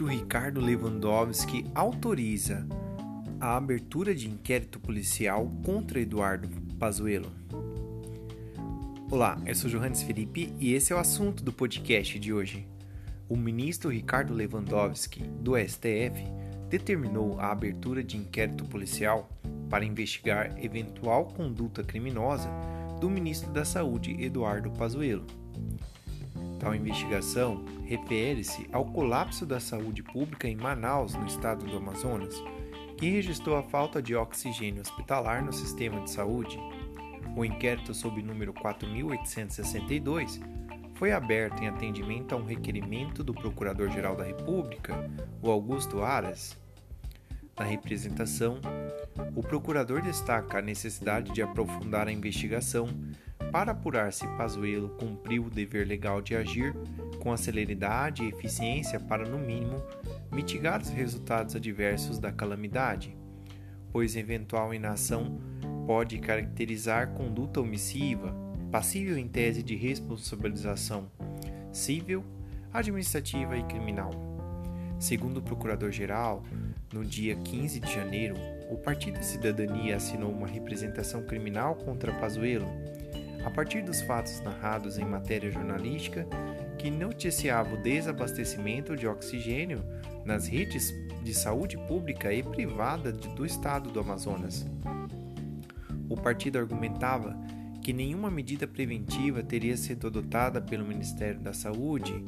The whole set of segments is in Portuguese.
ministro Ricardo Lewandowski autoriza a abertura de inquérito policial contra Eduardo Pazuello. Olá, eu sou Johannes Felipe e esse é o assunto do podcast de hoje. O ministro Ricardo Lewandowski, do STF, determinou a abertura de inquérito policial para investigar eventual conduta criminosa do ministro da Saúde, Eduardo Pazuello. Tal investigação refere-se ao colapso da saúde pública em Manaus, no estado do Amazonas, que registrou a falta de oxigênio hospitalar no sistema de saúde. O inquérito sob número 4862 foi aberto em atendimento a um requerimento do Procurador-Geral da República, o Augusto Aras. Na representação, o procurador destaca a necessidade de aprofundar a investigação para apurar se Pazuello cumpriu o dever legal de agir com a celeridade e eficiência para, no mínimo, mitigar os resultados adversos da calamidade, pois eventual inação pode caracterizar conduta omissiva, passível em tese de responsabilização civil, administrativa e criminal. Segundo o Procurador-Geral, no dia 15 de janeiro, o Partido Cidadania assinou uma representação criminal contra Pazuello, a partir dos fatos narrados em matéria jornalística que noticiava o desabastecimento de oxigênio nas redes de saúde pública e privada do estado do Amazonas. O partido argumentava que nenhuma medida preventiva teria sido adotada pelo Ministério da Saúde,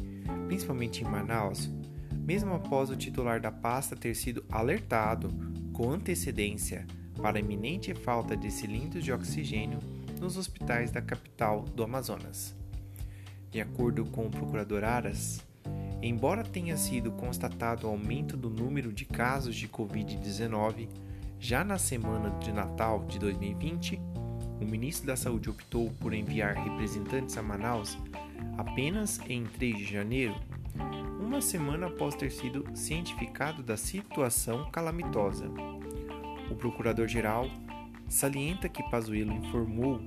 principalmente em Manaus, mesmo após o titular da pasta ter sido alertado com antecedência para a iminente falta de cilindros de oxigênio nos hospitais da capital do Amazonas. De acordo com o procurador Aras, embora tenha sido constatado aumento do número de casos de Covid-19 já na semana de Natal de 2020, o ministro da Saúde optou por enviar representantes a Manaus apenas em 3 de janeiro, uma semana após ter sido cientificado da situação calamitosa. O procurador-geral salienta que Pazuello informou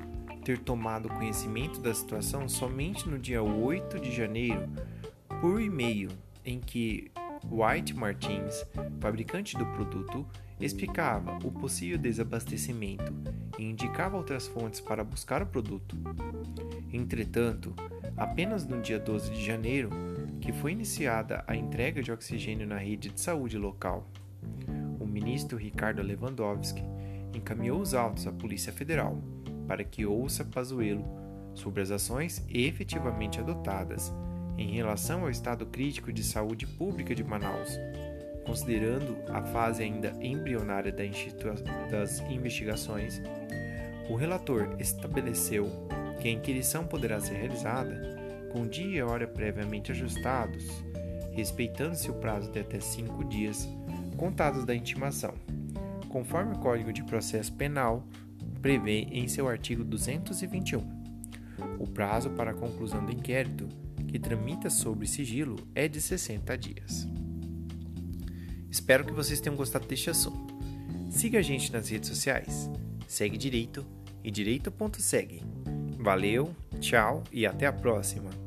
ter tomado conhecimento da situação somente no dia 8 de janeiro por e-mail, em que White Martins, fabricante do produto, explicava o possível desabastecimento e indicava outras fontes para buscar o produto. Entretanto, apenas no dia 12 de janeiro que foi iniciada a entrega de oxigênio na rede de saúde local. O ministro Ricardo Lewandowski encaminhou os autos à Polícia Federal para que ouça Pazuello sobre as ações efetivamente adotadas em relação ao estado crítico de saúde pública de Manaus, considerando a fase ainda embrionária das investigações. O relator estabeleceu que a inquirição poderá ser realizada com dia e hora previamente ajustados, respeitando-se o prazo de até cinco dias contados da intimação conforme o Código de Processo Penal prevê em seu artigo 221. O prazo para a conclusão do inquérito, que tramita sobre sigilo, é de 60 dias. Espero que vocês tenham gostado deste assunto. Siga a gente nas redes sociais. Segue Direito e direito.segue. Valeu, tchau e até a próxima.